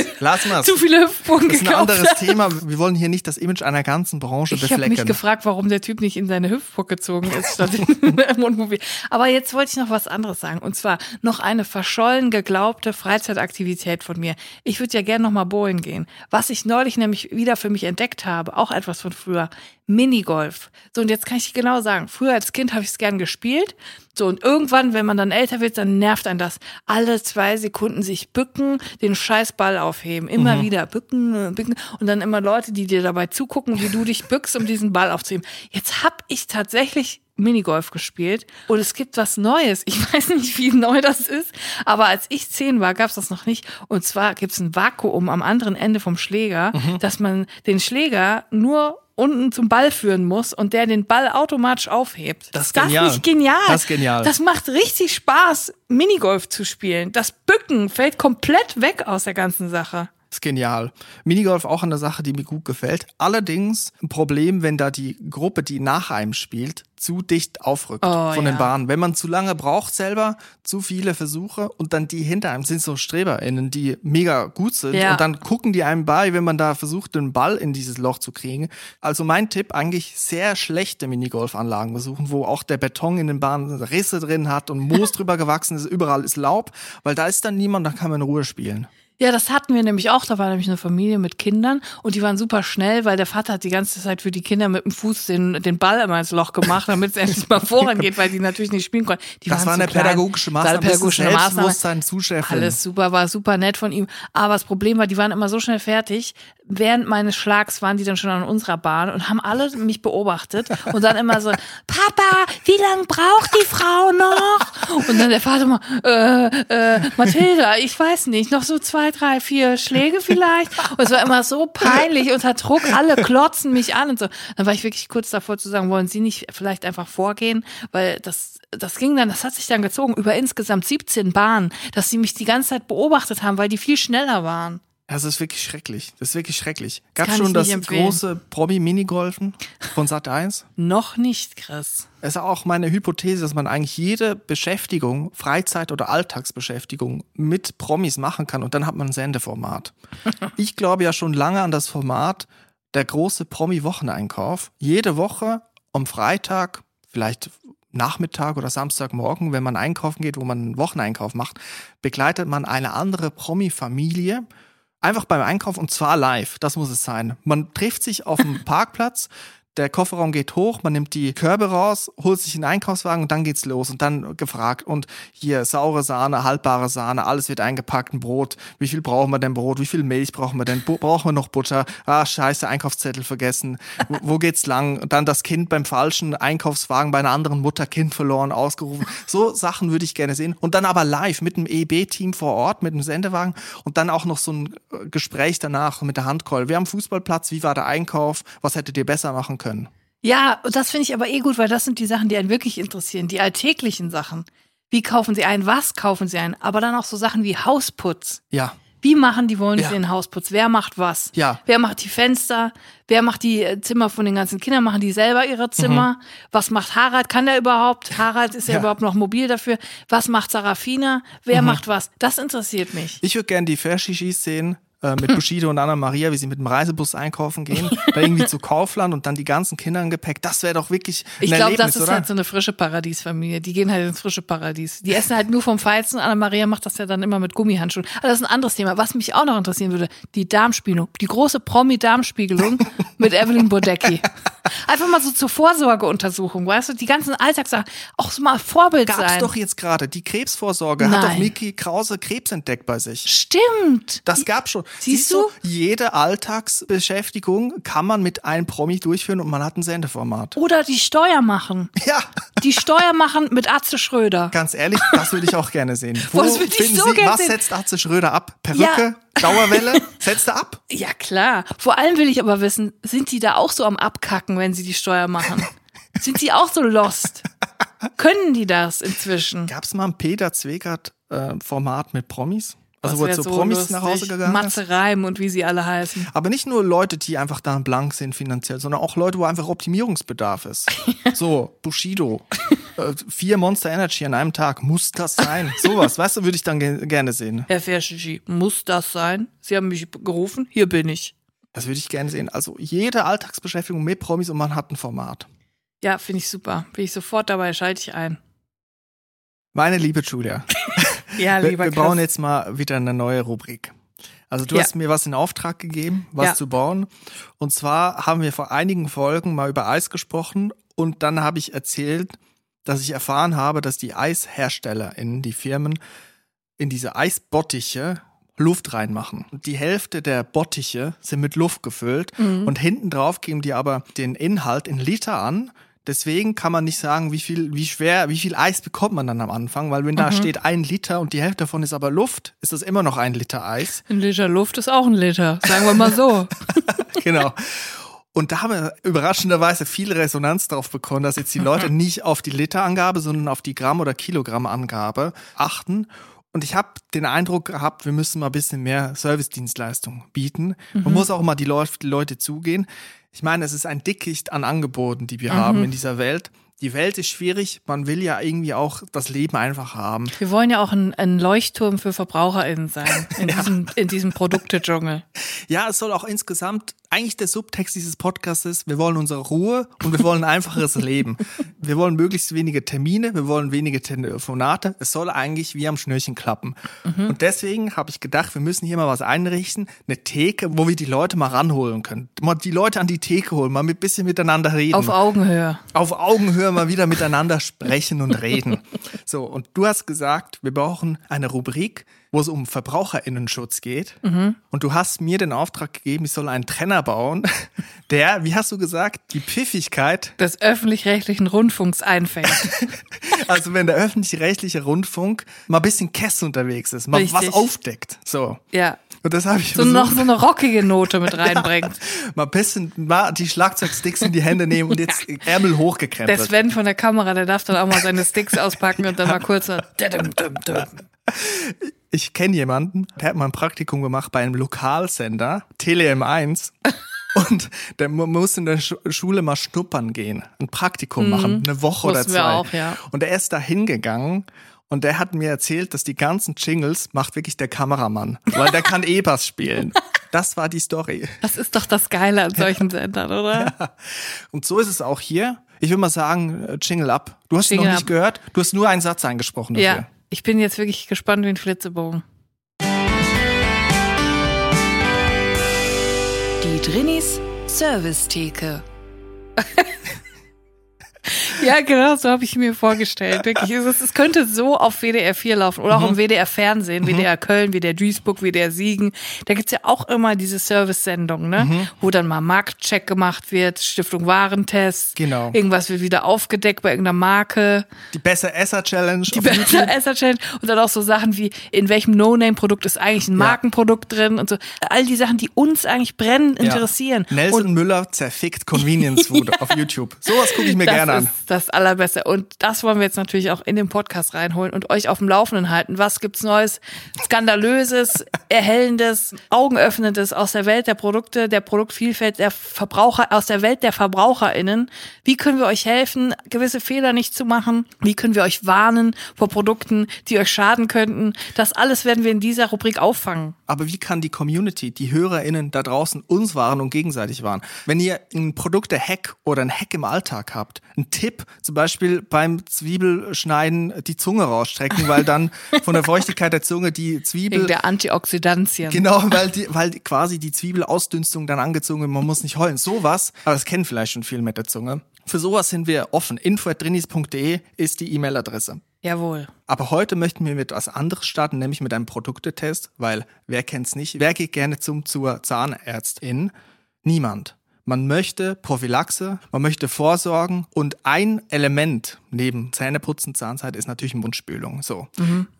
viele, zu viele Hüpfburgen Das ist ein gekauft anderes hat. Thema. Wir wollen hier nicht das Image einer ganzen Branche Ich habe mich beflecken. gefragt, warum der Typ nicht in seine Hüpfburg gezogen ist, statt in [LAUGHS] im Wohnmobil. Aber jetzt wollte ich noch was anderes sagen. Und zwar noch eine verschollen geglaubte Freizeitaktivität von mir. Ich würde ja gerne noch mal bowlen gehen. Was ich neulich nämlich wieder für mich entdeckt habe, auch etwas von früher, Minigolf. So, und jetzt kann ich dir genau sagen, früher als Kind habe ich es gern gespielt. So, und irgendwann, wenn man dann älter wird, dann nervt einen das. Alle zwei Sekunden sich bücken, den Scheißball aufheben. Immer wieder bücken, bücken. Und dann immer Leute, die dir dabei zugucken, wie du dich bückst, um diesen Ball aufzuheben. Jetzt hab ich tatsächlich Minigolf gespielt und es gibt was Neues. Ich [LAUGHS] weiß nicht, wie neu das ist, aber als ich zehn war, gab's das noch nicht. Und zwar gibt's ein Vakuum am anderen Ende vom Schläger, dass man den Schläger nur unten zum Ball führen muss und der den Ball automatisch aufhebt. Das ist das genial. nicht genial. Das ist genial. Das macht richtig Spaß, Minigolf zu spielen. Das Bücken fällt komplett weg aus der ganzen Sache. Ist genial. Minigolf auch eine Sache, die mir gut gefällt. Allerdings ein Problem, wenn da die Gruppe, die nach einem spielt, zu dicht aufrückt Oh, von ja. den Bahnen. Wenn man zu lange braucht selber, zu viele Versuche und dann die hinter einem sind so StreberInnen, die mega gut sind Ja. und dann gucken die einem bei, wenn man da versucht, den Ball in dieses Loch zu kriegen. Also mein Tipp, eigentlich sehr schlechte Minigolfanlagen besuchen, wo auch der Beton in den Bahnen Risse drin hat und Moos [LAUGHS] drüber gewachsen ist, überall ist Laub, weil da ist dann niemand, da kann man in Ruhe spielen. Ja, das hatten wir nämlich auch. Da war nämlich eine Familie mit Kindern und die waren super schnell, weil der Vater hat die ganze Zeit für die Kinder mit dem Fuß den, den Ball immer ins Loch gemacht, damit es [LAUGHS] endlich mal vorangeht, weil die natürlich nicht spielen konnten. Die Das war eine klein. pädagogische Maßnahme. eine pädagogische ist Maßnahme. Selbstbewusstsein zuschärfen. Alles super, war super nett von ihm. Aber das Problem war, die waren immer so schnell fertig. Während meines Schlags waren die dann schon an unserer Bahn und haben alle mich beobachtet und dann immer so, [LAUGHS] Papa, wie lang braucht die Frau noch? Und dann der Vater immer, äh, äh, Mathilda, ich weiß nicht, noch so zwei, drei, vier Schläge vielleicht. Und es war immer so peinlich unter Druck, alle klotzen mich an und so. Dann war ich wirklich kurz davor zu sagen, wollen Sie nicht vielleicht einfach vorgehen? Weil das, das ging dann, das hat sich dann gezogen über insgesamt 17 Bahnen, dass sie mich die ganze Zeit beobachtet haben, weil die viel schneller waren. Das ist wirklich schrecklich. Das ist wirklich schrecklich. Gab schon das empfehlen. große Promi-Minigolfen von Sat 1? [LAUGHS] Noch nicht, Chris. Es ist auch meine Hypothese, dass man eigentlich jede Beschäftigung, Freizeit- oder Alltagsbeschäftigung mit Promis machen kann und dann hat man ein Sendeformat. [LAUGHS] ich glaube ja schon lange an das Format der große Promi-Wocheneinkauf. Jede Woche am Freitag, vielleicht Nachmittag oder Samstagmorgen, wenn man einkaufen geht, wo man einen Wocheneinkauf macht, begleitet man eine andere Promi-Familie einfach beim Einkauf und zwar live. Das muss es sein. Man trifft sich auf dem [LAUGHS] Parkplatz, der Kofferraum geht hoch, man nimmt die Körbe raus, holt sich einen Einkaufswagen und dann geht's los und dann gefragt und hier saure Sahne, haltbare Sahne, alles wird eingepackt, ein Brot. Wie viel brauchen wir denn Brot? Wie viel Milch brauchen wir denn? brauchen wir noch Butter? Ah, scheiße, Einkaufszettel vergessen. Wo, wo geht's lang? Und dann das Kind beim falschen Einkaufswagen bei einer anderen Mutter Kind verloren ausgerufen. So Sachen würde ich gerne sehen und dann aber live mit dem EB-Team vor Ort, mit dem Sendewagen und dann auch noch so ein äh, Gespräch danach mit der Handcall. Wir haben Fußballplatz, wie war der Einkauf? Was hättet ihr besser machen können? Können. Ja, das finde ich aber eh gut, weil das sind die Sachen, die einen wirklich interessieren, die alltäglichen Sachen. Wie kaufen sie ein? Was kaufen sie ein? Aber dann auch so Sachen wie Hausputz. Ja. Wie machen die wollen ja. den Hausputz? Wer macht was? Ja. Wer macht die Fenster? Wer macht die äh, Zimmer von den ganzen Kindern? Machen die selber ihre Zimmer? Mhm. Was macht Harald? Kann der überhaupt? Harald ist ja, [LAUGHS] ja überhaupt noch mobil dafür. Was macht Sarafina? Wer mhm. macht was? Das interessiert mich. Ich würde gerne die Fair-Shishis sehen äh, mit [LAUGHS] Bushido und Anna Maria, wie sie mit dem Reisebus einkaufen gehen, [LAUGHS] da irgendwie zu Kaufland und dann die ganzen Kinder im Gepäck. Das wäre doch wirklich ein Ich glaube, das ist oder? halt so eine frische Paradiesfamilie. Die gehen halt ins frische Paradies. Die essen halt nur vom Feinsten. Anna Maria macht das ja dann immer mit Gummihandschuhen. Aber das ist ein anderes Thema. Was mich auch noch interessieren würde, die Darmspiegelung. Die große Promi-Darmspiegelung [LAUGHS] mit Evelyn Bodecki. Einfach mal so zur Vorsorgeuntersuchung, weißt du? Die ganzen Alltagssachen. Auch so mal Vorbild Gab's sein. Gab's doch jetzt gerade. Die Krebsvorsorge Nein. hat doch Miki Krause Krebs entdeckt bei sich. Stimmt. Das gab schon. Siehst, Siehst du? Jede Alltagsbeschäftigung kann man mit einem Promi durchführen und man hat ein Sendeformat. Oder die Steuer machen. [LAUGHS] Ja. Die Steuer machen mit Atze Schröder. Ganz ehrlich, das würde ich auch gerne sehen. [LAUGHS] Wo das würde ich so Sie, gerne was sehen. setzt Atze Schröder ab? Perücke? Ja. [LAUGHS] Dauerwelle? Setzt er ab? Ja, klar. Vor allem will ich aber wissen, sind die da auch so am Abkacken, wenn sie die Steuer machen? sind sie auch so lost? Können die das inzwischen? Gab es mal ein Peter Zwegert-Format äh, mit Promis? Also wo zu so Promis lustig. nach Hause gegangen Matze Reim und wie sie alle heißen. Aber nicht nur Leute, die einfach dann blank sind finanziell, sondern auch Leute, wo einfach Optimierungsbedarf ist. [LAUGHS] so, Bushido. äh, vier Monster Energy an einem Tag. Muss das sein? [LAUGHS] Sowas, weißt du, würde ich dann ge gerne sehen. Herr Verschici, muss das sein? Sie haben mich gerufen, hier bin ich. Das würde ich gerne sehen. Also jede Alltagsbeschäftigung mit Promis und man hat ein Format. Ja, finde ich super. Bin ich sofort dabei, schalte ich ein. Meine liebe Julia. [LAUGHS] Ja, lieber Wir, wir bauen jetzt mal wieder eine neue Rubrik. Also du ja. hast mir was in Auftrag gegeben, was ja. zu bauen. Und zwar haben wir vor einigen Folgen mal über Eis gesprochen und dann habe ich erzählt, dass ich erfahren habe, dass die Eishersteller in die Firmen in diese Eisbottiche Luft reinmachen. Die Hälfte der Bottiche sind mit Luft gefüllt mhm. und hinten drauf geben die aber den Inhalt in Liter an Deswegen kann man nicht sagen, wie viel, wie schwer, wie viel Eis bekommt man dann am Anfang, weil wenn da mhm. steht ein Liter und die Hälfte davon ist aber Luft, ist das immer noch ein Liter Eis. Ein Liter Luft ist auch ein Liter, sagen wir mal so. [LAUGHS] genau. Und da haben wir überraschenderweise viel Resonanz drauf bekommen, dass jetzt die Leute [LAUGHS] nicht auf die Literangabe, sondern auf die Gramm- oder Kilogrammangabe achten. Und ich habe den Eindruck gehabt, wir müssen mal ein bisschen mehr Servicedienstleistung bieten. Man mhm. muss auch mal die, Leute, die Leute zugehen. Ich meine, es ist ein Dickicht an Angeboten, die wir mhm. haben in dieser Welt. Die Welt ist schwierig, man will ja irgendwie auch das Leben einfach haben. Wir wollen ja auch ein, ein Leuchtturm für VerbraucherInnen sein, in, [LAUGHS] ja. diesem, in diesem Produktedschungel. Ja, es soll auch insgesamt eigentlich der Subtext dieses Podcasts ist, wir wollen unsere Ruhe und wir wollen ein einfacheres [LAUGHS] Leben. Wir wollen möglichst wenige Termine, wir wollen wenige Telefonate. Es soll eigentlich wie am Schnürchen klappen. Mhm. Und deswegen habe ich gedacht, wir müssen hier mal was einrichten, eine Theke, wo wir die Leute mal ranholen können. Mal die Leute an die Theke holen, mal ein bisschen miteinander reden. Auf Augenhöhe. Auf Augenhöhe mal wieder miteinander sprechen und reden. [LAUGHS] So, und du hast gesagt, wir brauchen eine Rubrik, wo es um Verbraucherinnenschutz geht. Mhm. Und du hast mir den Auftrag gegeben, ich soll einen Trenner bauen, [LAUGHS] der, wie hast du gesagt, die Pfiffigkeit des öffentlich-rechtlichen Rundfunks einfängt. [LAUGHS] also wenn der öffentlich-rechtliche Rundfunk mal ein bisschen Kess unterwegs ist, mal Richtig. was aufdeckt. So. Ja. Und das habe ich so noch so eine rockige Note mit [LAUGHS] reinbringt. ja, mal ein bisschen mal die Schlagzeugsticks in die Hände nehmen und jetzt Ärmel hochgekrempelt. Der Sven von der Kamera, der darf dann auch mal seine Sticks auspacken und dann mal kurz so ich kenne jemanden, der hat mal ein Praktikum gemacht bei einem Lokalsender, Tele M1. [LAUGHS] Und der muss in der Schule mal schnuppern gehen, ein Praktikum mhm. machen, eine Woche oder zwei. Auch, ja. Und er ist da hingegangen und der hat mir erzählt, dass die ganzen Jingles macht wirklich der Kameramann, weil der kann [LAUGHS] E-Bass spielen. Das war die Story. Das ist doch das Geile an solchen Sendern, oder? Ja. Und so ist es auch hier. Ich würde mal sagen, äh, Jingle ab. Du hast ihn Jingle noch nicht ab. gehört. Du hast nur einen Satz eingesprochen dafür. Ja, ich bin jetzt wirklich gespannt wie ein Flitzebogen. Die Drinis Servicetheke. [LAUGHS] Ja, genau, so habe ich mir vorgestellt. Wirklich. Es, es könnte so auf WDR 4 laufen oder auch Mhm. im WDR Fernsehen, WDR Köln, WDR Duisburg, WDR Siegen. Da gibt's ja auch immer diese Service-Sendungen, ne? Mhm. wo dann mal Marktcheck gemacht wird, Stiftung Warentest. Genau. Irgendwas wird wieder aufgedeckt bei irgendeiner Marke. Die Besser Esser Challenge. Die. Besser Esser Challenge und dann auch so Sachen wie, in welchem No-Name-Produkt ist eigentlich ein Markenprodukt drin und so. All die Sachen, die uns eigentlich brennend Ja. interessieren. Nelson und Müller zerfickt Convenience Food [LAUGHS] auf YouTube. Sowas gucke ich mir das gerne an. Ist das Allerbeste. Und das wollen wir jetzt natürlich auch in den Podcast reinholen und euch auf dem Laufenden halten. Was gibt's Neues? Skandalöses, [LAUGHS] Erhellendes, Augenöffnendes aus der Welt der Produkte, der Produktvielfalt der Verbraucher, aus der Welt der VerbraucherInnen. Wie können wir euch helfen, gewisse Fehler nicht zu machen? Wie können wir euch warnen vor Produkten, die euch schaden könnten? Das alles werden wir in dieser Rubrik auffangen. Aber wie kann die Community, die HörerInnen da draußen uns warnen und gegenseitig warnen? Wenn ihr ein Produkte-Hack oder ein Hack im Alltag habt, ein Tipp, zum Beispiel beim Zwiebelschneiden die Zunge rausstrecken, weil dann von der Feuchtigkeit der Zunge die Zwiebel Wegen der Antioxidantien. Genau, weil, die, weil quasi die Zwiebelausdünstung dann angezogen wird, man muss nicht heulen. Sowas, aber das kennen vielleicht schon viele mit der Zunge. Für sowas sind wir offen. info.drinis.de ist die E-Mail-Adresse. Jawohl. Aber heute möchten wir mit was anderes starten, nämlich mit einem Produktetest, weil wer kennt's nicht? Wer geht gerne zum zur Zahnärztin? Niemand. Man möchte Prophylaxe, man möchte Vorsorgen und ein Element neben Zähneputzen, Zahnzeit ist natürlich Mundspülung. So.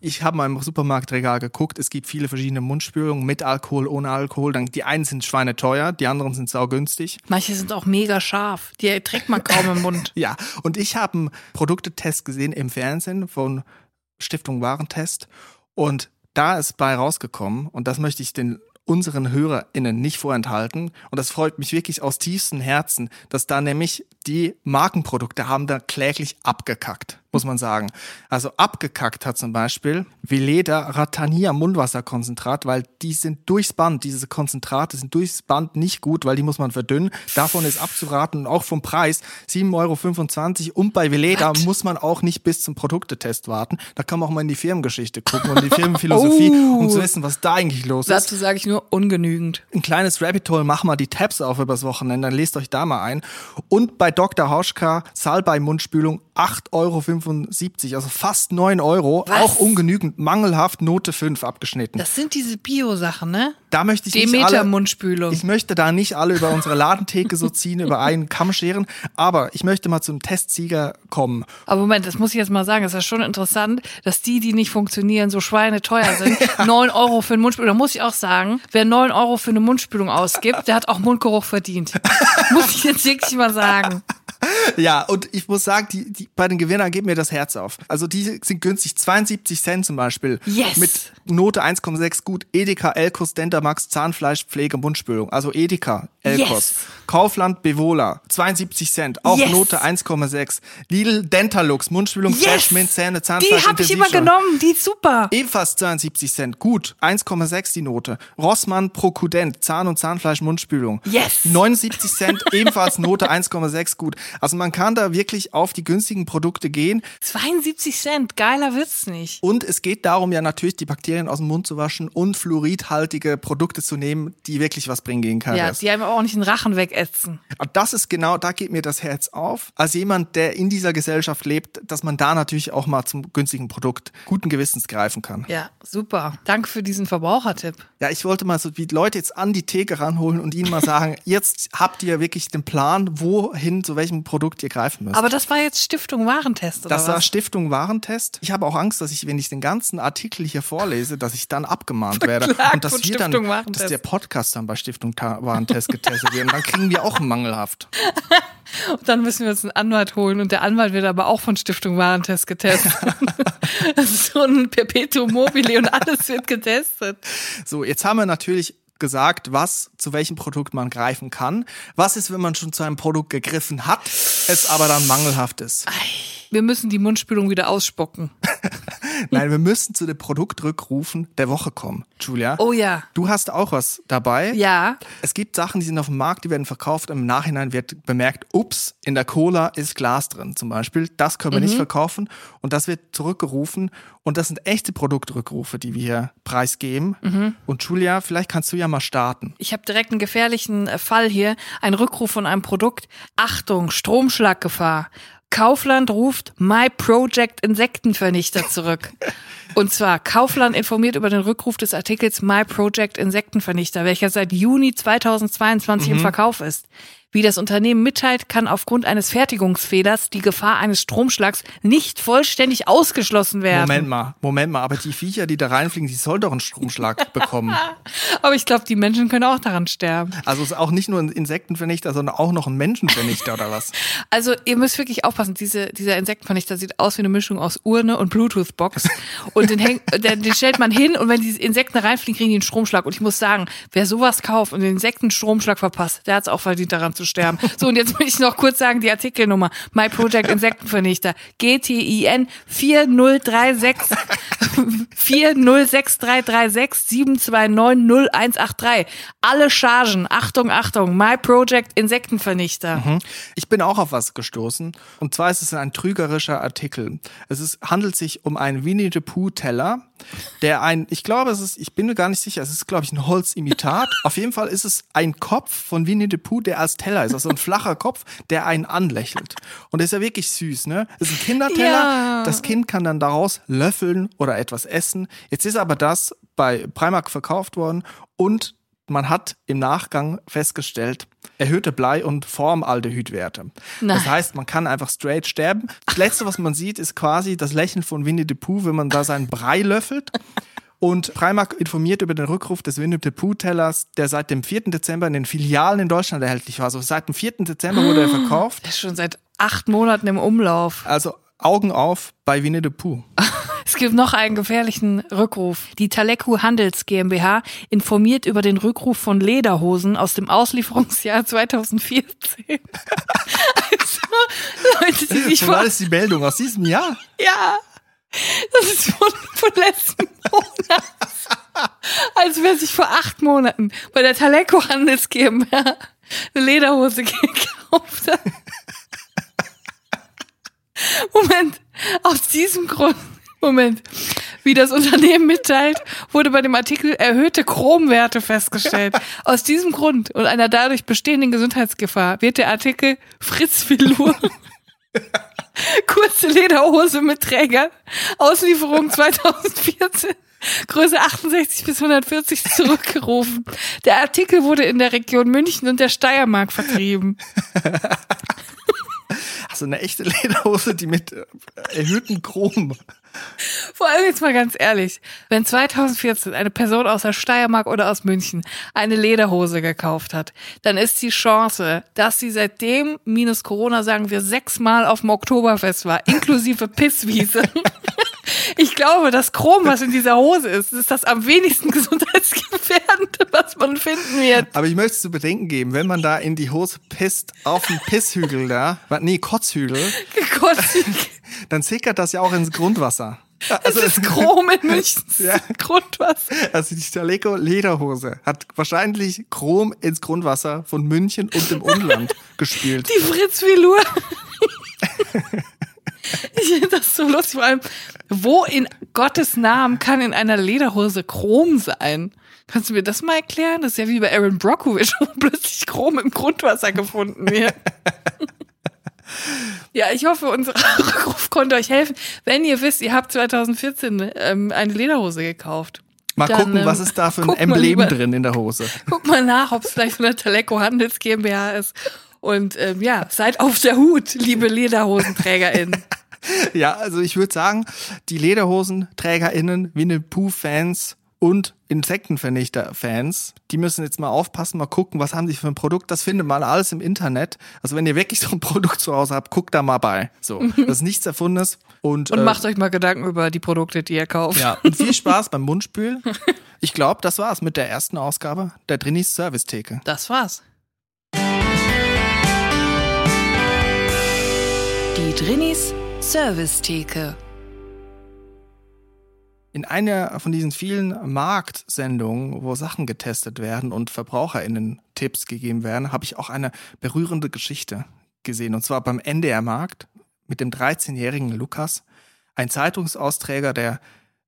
Ich habe mal im Supermarktregal geguckt, es gibt viele verschiedene Mundspülungen mit Alkohol, ohne Alkohol. Dann, die einen sind schweineteuer, die anderen sind saugünstig. Manche sind auch mega scharf. Die trägt man kaum im Mund. [LAUGHS] Ja, und ich habe einen Produktetest gesehen im Fernsehen von Stiftung Warentest und da ist bei rausgekommen und das möchte ich den unseren HörerInnen nicht vorenthalten. Und das freut mich wirklich aus tiefstem Herzen, dass da nämlich die Markenprodukte haben da kläglich abgekackt, muss man sagen. Also abgekackt hat zum Beispiel Veleda Ratania Mundwasserkonzentrat, weil die sind durchs Band, diese Konzentrate sind durchs Band nicht gut, weil die muss man verdünnen. Davon ist abzuraten und auch vom Preis 7,25 Euro. Und bei Veleda muss man auch nicht bis zum Produktetest warten. Da kann man auch mal in die Firmengeschichte gucken und die [LAUGHS] Firmenphilosophie, Oh. um zu wissen, was da eigentlich los ist Dazu sage ich nur ungenügend. ein kleines Rabbit Hole, mach mal die Tabs auf übers Wochenende, dann lest euch da mal ein. Und bei Dr. Hauschka Salbei-Mundspülung 8,75 Euro, also fast 9 Euro, Was? auch ungenügend, mangelhaft, Note 5 abgeschnitten. Das sind diese Bio-Sachen, ne? Da möchte ich nicht Demeter alle, Mundspülung. ich möchte da nicht alle über unsere Ladentheke so ziehen, über einen Kamm scheren, aber ich möchte mal zum Testsieger kommen. Aber Moment, das muss ich jetzt mal sagen, das ist ja schon interessant, dass die, die nicht funktionieren, so schweineteuer sind. [LAUGHS] 9 Euro für eine Mundspülung. Da muss ich auch sagen, wer 9 Euro für eine Mundspülung ausgibt, der hat auch Mundgeruch verdient. [LAUGHS] muss ich jetzt wirklich mal sagen. [LAUGHS] Ja, und ich muss sagen, die, die, bei den Gewinnern geht mir das Herz auf. Also die sind günstig, 72 Cent zum Beispiel. Yes. Mit Note 1,6 gut. Edeka, Elkos, Dentamax, Zahnfleisch, Pflege, Mundspülung. Also Edeka, Elkos. Yes. Kaufland, Bevola, 72 Cent. Auch Yes. Note 1,6. Lidl, Dentalux, Mundspülung, Yes. Fresh, Mint, Zähne, Zahnfleisch, Die habe ich immer genommen, die ist super. Ebenfalls 72 Cent. Gut. 1,6 die Note. Rossmann Prokudent. Zahn- und Zahnfleisch Mundspülung. Yes. 79 Cent. ebenfalls Note [LAUGHS] 1,6 gut. Also man kann da wirklich auf die günstigen Produkte gehen. 72 Cent, geiler wird's nicht. Und es geht darum, ja natürlich die Bakterien aus dem Mund zu waschen und fluoridhaltige Produkte zu nehmen, die wirklich was bringen gegen Ja, Karies. die einem auch nicht den Rachen wegätzen. Und das ist genau, da geht mir das Herz auf. Als jemand, der in dieser Gesellschaft lebt, dass man da natürlich auch mal zum günstigen Produkt guten Gewissens greifen kann. Ja, super. Danke für diesen Verbrauchertipp. Ja, ich wollte mal so die Leute jetzt an die Theke ranholen und ihnen mal sagen, [LAUGHS] jetzt habt ihr wirklich den Plan, wohin, zu welchem Produkt ihr greifen müsst. Aber das war jetzt Stiftung Warentest, oder das war was? Stiftung Warentest. Ich habe auch Angst, dass ich, wenn ich den ganzen Artikel hier vorlese, dass ich dann abgemahnt werde. Und dass wir dann, Warentest. dass der Podcast dann bei Stiftung Warentest getestet wird. Und dann kriegen wir auch mangelhaft. Und [LAUGHS] dann müssen wir uns einen Anwalt holen und der Anwalt wird aber auch von Stiftung Warentest getestet. das [LAUGHS] ist [LAUGHS] so ein Perpetuum mobile und alles wird getestet. So, jetzt haben wir natürlich gesagt, was zu welchem Produkt man greifen kann. Was ist, wenn man schon zu einem Produkt gegriffen hat, es aber dann mangelhaft ist? Wir müssen die Mundspülung wieder ausspucken. [LAUGHS] Nein, wir müssen zu den Produktrückrufen der Woche kommen, Julia. Oh ja. Du hast auch was dabei. Ja. Es gibt Sachen, die sind auf dem Markt, die werden verkauft. Im Nachhinein wird bemerkt, ups, in der Cola ist Glas drin zum Beispiel. Das können wir nicht verkaufen. Und das wird zurückgerufen. Und das sind echte Produktrückrufe, die wir hier preisgeben. Und Julia, vielleicht kannst du ja mal starten. Ich habe direkt einen gefährlichen äh, Fall hier. Ein Rückruf von einem Produkt. Achtung, Stromschlaggefahr. Kaufland ruft My Project Insektenvernichter zurück. Und zwar, Kaufland informiert über den Rückruf des Artikels My Project Insektenvernichter, welcher seit Juni 2022 im Verkauf ist. Wie das Unternehmen mitteilt, kann aufgrund eines Fertigungsfehlers die Gefahr eines Stromschlags nicht vollständig ausgeschlossen werden. Moment mal, Moment mal, aber die Viecher, die da reinfliegen, die soll doch einen Stromschlag [LAUGHS] bekommen. Aber ich glaube, die Menschen können auch daran sterben. Also es ist auch nicht nur ein Insektenvernichter, sondern auch noch ein Menschenvernichter oder was? [LAUGHS] Also ihr müsst wirklich aufpassen, diese, dieser Insektenvernichter sieht aus wie eine Mischung aus Urne und Bluetooth-Box. [LAUGHS] Und den, häng, den, den stellt man hin und wenn die Insekten reinfliegen, kriegen die einen Stromschlag. Und ich muss sagen, wer sowas kauft und den Insektenstromschlag verpasst, der hat es auch verdient, daran zu sterben. So, und jetzt [LAUGHS] will ich noch kurz sagen, die Artikelnummer. My Project Insektenvernichter. GTIN 4036 406336 729 0183. Alle Chargen. Achtung, Achtung. My Project Insektenvernichter. Ich bin auch auf was gestoßen. Und zwar ist es ein trügerischer Artikel. Es ist, handelt sich um einen Winnie the Pooh Teller, der ein, ich glaube, es ist, ich bin mir gar nicht sicher, es ist, glaube ich, ein Holzimitat. auf jeden Fall ist es ein Kopf von Winnie the Pooh, der als Teller ist. Also ein flacher Kopf, der einen anlächelt. Und der ist ja wirklich süß, ne? Es ist ein Kinderteller. Ja. Das Kind kann dann daraus löffeln oder etwas essen. Jetzt ist aber das bei Primark verkauft worden und man hat im Nachgang festgestellt, erhöhte Blei- und Formaldehydwerte. Nein. Das heißt, man kann einfach straight sterben. Das Letzte, was man sieht, ist quasi das Lächeln von Winnie the Pooh, wenn man da seinen Brei löffelt. Und Primark informiert über den Rückruf des Winnie the Pooh-Tellers, der seit dem 4. Dezember in den Filialen in Deutschland erhältlich war. Also seit dem 4. Dezember wurde er verkauft. Der ist schon seit acht Monaten im Umlauf. Also Augen auf bei Winnie the Pooh. [LAUGHS] Es gibt noch einen gefährlichen Rückruf. Die Taleku Handels GmbH informiert über den Rückruf von Lederhosen aus dem Auslieferungsjahr 2014. [LAUGHS] also, Leute, die sich war das die Meldung aus diesem Jahr? ja, das ist von, von letzten Monat. Als wer sich vor acht Monaten bei der Taleco Handels GmbH eine Lederhose gekauft hat. Moment, aus diesem Grund, Moment, wie das Unternehmen mitteilt, wurde bei dem Artikel erhöhte Chromwerte festgestellt. Aus diesem Grund und einer dadurch bestehenden Gesundheitsgefahr wird der Artikel Fritz Filur [LAUGHS] kurze Lederhose mit Träger, Auslieferung [LAUGHS] 2014. Größe 68 bis 140 zurückgerufen. Der Artikel wurde in der Region München und der Steiermark vertrieben. [LAUGHS] Also eine echte [LAUGHS] Lederhose, die mit äh, erhöhtem Chrom. Vor allem jetzt mal ganz ehrlich, wenn 2014 eine Person aus der Steiermark oder aus München eine Lederhose gekauft hat, dann ist die Chance, dass sie seitdem, minus Corona sagen wir, sechsmal auf dem Oktoberfest war, inklusive Pisswiese. [LAUGHS] [LAUGHS] Ich glaube, das Chrom, was in dieser Hose ist, ist das am wenigsten [LAUGHS] gesundheitsgefährdende, was man finden wird. Aber ich möchte es zu bedenken geben, wenn man da in die Hose pisst, auf den Pisshügel da, nee, Kotzhügel, [LAUGHS] dann sickert das ja auch ins Grundwasser. Es ist [LAUGHS] Chrom in Münchens Ja. Grundwasser. Also die Staleco Lederhose hat wahrscheinlich Chrom ins Grundwasser von München und dem Umland gespült. Die Fritz Filur. Ich [LAUGHS] finde das so lustig. Vor allem, wo in Gottes Namen kann in einer Lederhose Chrom sein? Kannst du mir das mal erklären? Das ist ja wie bei Aaron Brockovich, [LAUGHS] wo plötzlich Chrom im Grundwasser gefunden wird. [LAUGHS] Ja, ich hoffe, unser Rückruf konnte euch helfen. Wenn ihr wisst, ihr habt 2014 ähm, eine Lederhose gekauft. Mal Dann, gucken, ähm, was ist da für ein Emblem lieber- drin in der Hose. Guck mal nach, ob es vielleicht von der Teleco Handels GmbH ist. Und ähm, ja, seid auf der Hut, liebe LederhosenträgerInnen. Ja, also ich würde sagen, die Lederhosenträgerinnen, Winnie Pooh-Fans und Insektenvernichter-Fans, die müssen jetzt mal aufpassen, mal gucken, was haben sie für ein Produkt. Das findet man alles im Internet. Also wenn ihr wirklich [LAUGHS] so ein Produkt zu Hause habt, guckt da mal bei. So, das ist nichts Erfundenes. Und, Und äh, macht euch mal Gedanken über die Produkte, die ihr kauft. ja, und viel Spaß beim Mundspül. Ich glaube, das war's mit der ersten Ausgabe der Drinis Service-Theke. Das war's. Die Drinis Service Theke. In einer von diesen vielen Marktsendungen, wo Sachen getestet werden und VerbraucherInnen Tipps gegeben werden, habe ich auch eine berührende Geschichte gesehen. Und zwar beim NDR-Markt mit dem 13-jährigen Lukas, ein Zeitungsausträger, der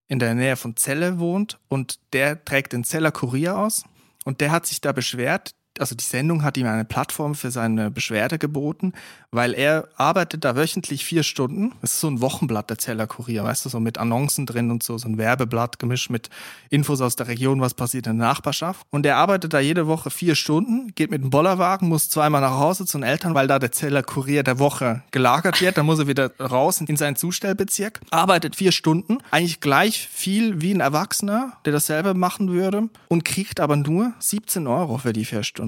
in der Nähe von Celle wohnt und der trägt den Zeller Kurier aus. Und der hat sich da beschwert, also die Sendung hat ihm eine Plattform für seine Beschwerde geboten, weil er arbeitet da wöchentlich vier Stunden. Das ist so ein Wochenblatt der Zeller Kurier, weißt du, so mit Annoncen drin und so, so ein Werbeblatt gemischt mit Infos aus der Region, was passiert in der Nachbarschaft. Und er arbeitet da jede Woche vier Stunden, geht mit dem Bollerwagen, muss zweimal nach Hause zu den Eltern, weil da der Zeller Kurier der Woche gelagert wird. Dann muss er wieder raus in seinen Zustellbezirk, arbeitet vier Stunden, eigentlich gleich viel wie ein Erwachsener, der dasselbe machen würde und kriegt aber nur 17 Euro für die vier Stunden.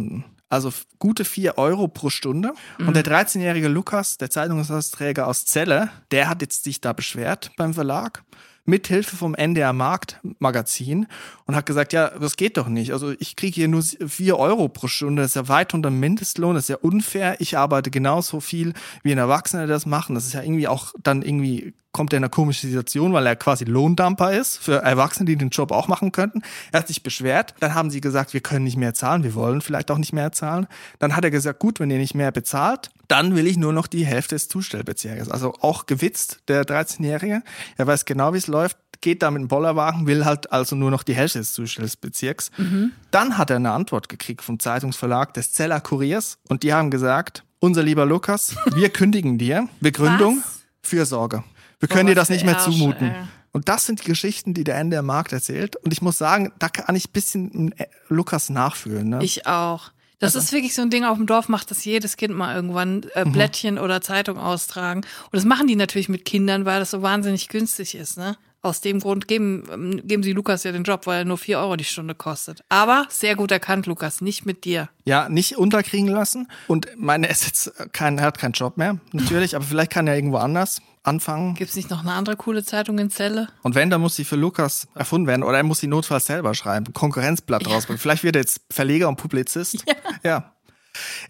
Also gute 4 Euro pro Stunde. Mhm. Und der 13-jährige Lukas, der Zeitungsausträger aus Celle, der hat jetzt sich da beschwert beim Verlag mithilfe vom NDR Markt Magazin und hat gesagt, ja, das geht doch nicht. Also ich kriege hier nur 4 Euro pro Stunde, das ist ja weit unter dem Mindestlohn, das ist ja unfair. Ich arbeite genauso viel wie ein Erwachsener, der das machen. Das ist ja irgendwie auch dann irgendwie kommt er in eine komische Situation, weil er quasi Lohndumper ist für Erwachsene, die den Job auch machen könnten. Er hat sich beschwert. Dann haben sie gesagt, wir können nicht mehr zahlen, wir wollen vielleicht auch nicht mehr zahlen. Dann hat er gesagt, gut, wenn ihr nicht mehr bezahlt, dann will ich nur noch die Hälfte des Zustellbezirkes. Also auch gewitzt, der 13-Jährige. Er weiß genau, wie es läuft geht da mit dem Bollerwagen, will halt also nur noch die Hälfte des Zustellbezirks. Mhm. Dann hat er eine Antwort gekriegt vom Zeitungsverlag des Zeller Kuriers und die haben gesagt, unser lieber Lukas, wir [LAUGHS] kündigen dir. Begründung, Was? Fürsorge. Wir können dir das nicht mehr zumuten. Ey. Und das sind die Geschichten, die der Ende der Markt erzählt. Und ich muss sagen, da kann ich ein bisschen äh, Lukas nachfühlen. Ne? Ich auch. Das also. ist wirklich so ein Ding auf dem Dorf, macht das jedes Kind mal irgendwann äh, mhm. Blättchen mhm. oder Zeitung austragen. Und das machen die natürlich mit Kindern, weil das so wahnsinnig günstig ist. Ne? Aus dem Grund geben, ähm, geben sie Lukas ja den Job, weil er nur vier Euro die Stunde kostet. Aber sehr gut erkannt, Lukas, nicht mit dir. Ja, nicht unterkriegen lassen. Und meine, ist jetzt kein, er hat keinen Job mehr, natürlich, aber vielleicht kann er irgendwo anders anfangen. Gibt es nicht noch eine andere coole Zeitung in Celle? Und wenn, dann muss sie für Lukas erfunden werden oder er muss sie notfalls selber schreiben, Konkurrenzblatt ja. rausbringen. Vielleicht wird er jetzt Verleger und Publizist. Ja. ja.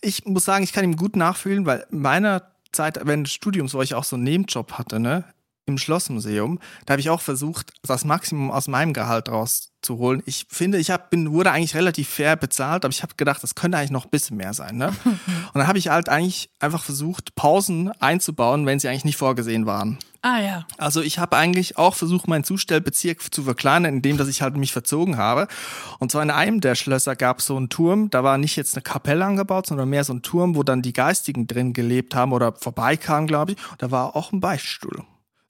Ich muss sagen, ich kann ihm gut nachfühlen, weil meiner Zeit während des Studiums, wo ich auch so einen Nebenjob hatte, ne, im Schlossmuseum, da habe ich auch versucht, das Maximum aus meinem Gehalt rauszuholen. Ich finde, ich hab, bin, wurde eigentlich relativ fair bezahlt, aber ich habe gedacht, das könnte eigentlich noch ein bisschen mehr sein. Ne? [LAUGHS] Und dann habe ich halt eigentlich einfach versucht, Pausen einzubauen, wenn sie eigentlich nicht vorgesehen waren. Ah ja. Also ich habe eigentlich auch versucht, meinen Zustellbezirk zu verkleinern, indem dass ich halt mich verzogen habe. Und zwar in einem der Schlösser gab es so einen Turm, da war nicht jetzt eine Kapelle angebaut, sondern mehr so ein Turm, wo dann die Geistigen drin gelebt haben oder vorbeikamen, glaube ich. Und da war auch ein Beichtstuhl.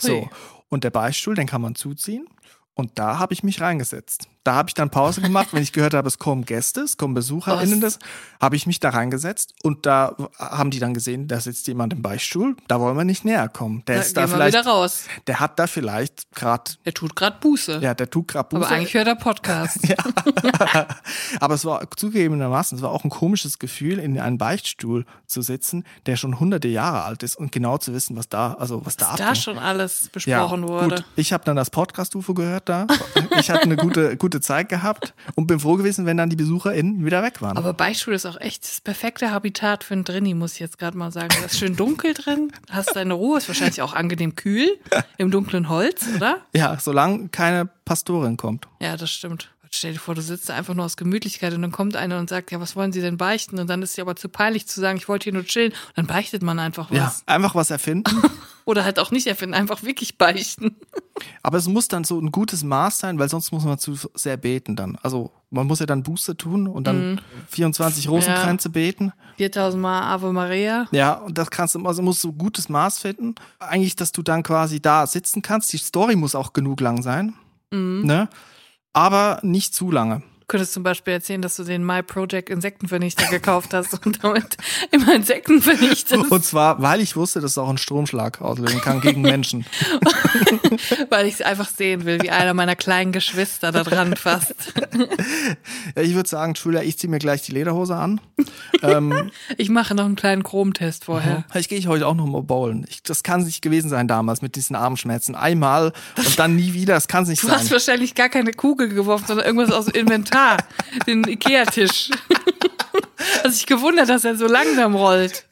So. Und der Beichtstuhl, den kann man zuziehen. Und da habe ich mich reingesetzt. Da habe ich dann Pause gemacht, wenn ich gehört habe, es kommen Gäste, es kommen BesucherInnen, das habe ich mich da reingesetzt und da haben die dann gesehen, da sitzt jemand im Beichtstuhl, da wollen wir nicht näher kommen. Der da ist da vielleicht, wieder raus. der hat da vielleicht gerade, der tut gerade Buße. Ja, der tut gerade Buße. Aber eigentlich hört er Podcast. [LAUGHS] ja. Aber es war zugegebenermaßen, es war auch ein komisches Gefühl, in einem Beichtstuhl zu sitzen, der schon hunderte Jahre alt ist und genau zu wissen, was da, also was da was da schon alles besprochen ja, wurde. Gut. Ich habe dann das Podcast-UFO gehört da. Ich hatte eine gute, gute gute Zeit gehabt und bin froh gewesen, wenn dann die BesucherInnen wieder weg waren. Aber Beischule ist auch echt das perfekte Habitat für ein Drini, muss ich jetzt gerade mal sagen. Da ist schön dunkel drin, hast deine Ruhe, ist wahrscheinlich auch angenehm kühl im dunklen Holz, oder? Ja, solange keine Pastorin kommt. Ja, das stimmt. Stell dir vor, du sitzt da einfach nur aus Gemütlichkeit und dann kommt einer und sagt, ja, was wollen Sie denn beichten? Und dann ist es aber zu peinlich zu sagen, ich wollte hier nur chillen. Und dann beichtet man einfach was. Ja, einfach was erfinden. [LAUGHS] Oder halt auch nicht erfinden, einfach wirklich beichten. Aber es muss dann so ein gutes Maß sein, weil sonst muss man zu sehr beten dann. Also man muss ja dann Buße tun und dann mm. 24 Rosenkränze ja. beten. 4000 Mal Ave Maria. Ja, und das kannst du, also musst du ein gutes Maß finden. Eigentlich, dass du dann quasi da sitzen kannst. Die Story muss auch genug lang sein. Mm. Ne? Aber nicht zu lange. Du könntest zum Beispiel erzählen, dass du den My Project Insektenvernichter gekauft hast und damit immer Insekten vernichtest. Und zwar, weil ich wusste, dass es auch einen Stromschlag auslösen kann gegen Menschen. [LAUGHS] weil ich es einfach sehen will, wie einer meiner kleinen Geschwister da dran fasst. ja, ich würde sagen, Julia, ich ziehe mir gleich die Lederhose an. ähm, [LAUGHS] ich mache noch einen kleinen Chromtest vorher. Ich gehe heute auch noch mal bowlen. Ich, das kann nicht gewesen sein damals mit diesen Armschmerzen. Einmal und dann nie wieder. Das kann es nicht du sein. Du hast wahrscheinlich gar keine Kugel geworfen, sondern irgendwas aus dem Inventar. Inventar, den Ikea-Tisch. [LAUGHS] Hat sich gewundert, dass er so langsam rollt.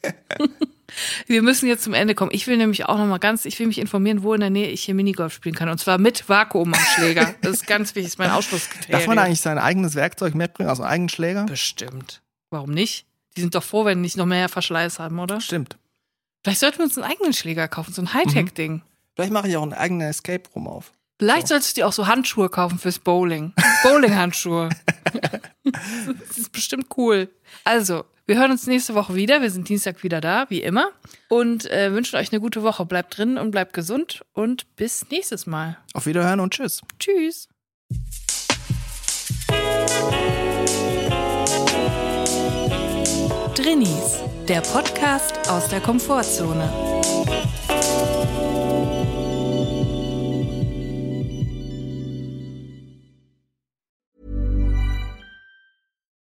Wir müssen jetzt zum Ende kommen. Ich will nämlich auch noch mal ganz, ich will mich informieren, wo in der Nähe ich hier Minigolf spielen kann. Und zwar mit Vakuum am Schläger. Das ist ganz wichtig, das ist mein Ausschlusskriterium. Darf man eigentlich sein eigenes Werkzeug mitbringen, also einen eigenen Schläger? Bestimmt. Warum nicht? Die sind doch froh, wenn die nicht noch mehr Verschleiß haben, oder? Stimmt. Vielleicht sollten wir uns einen eigenen Schläger kaufen, so ein Hightech-Ding. Vielleicht mache ich auch einen eigenen Escape Room auf. Vielleicht solltest du dir auch so Handschuhe kaufen fürs Bowling. Bowling-Handschuhe. [LAUGHS] das ist bestimmt cool. Also, wir hören uns nächste Woche wieder. Wir sind Dienstag wieder da, wie immer. Und äh, wünschen euch eine gute Woche. Bleibt drin und bleibt gesund. Und bis nächstes Mal. Auf Wiederhören und tschüss. Tschüss. Drinnies, der Podcast aus der Komfortzone.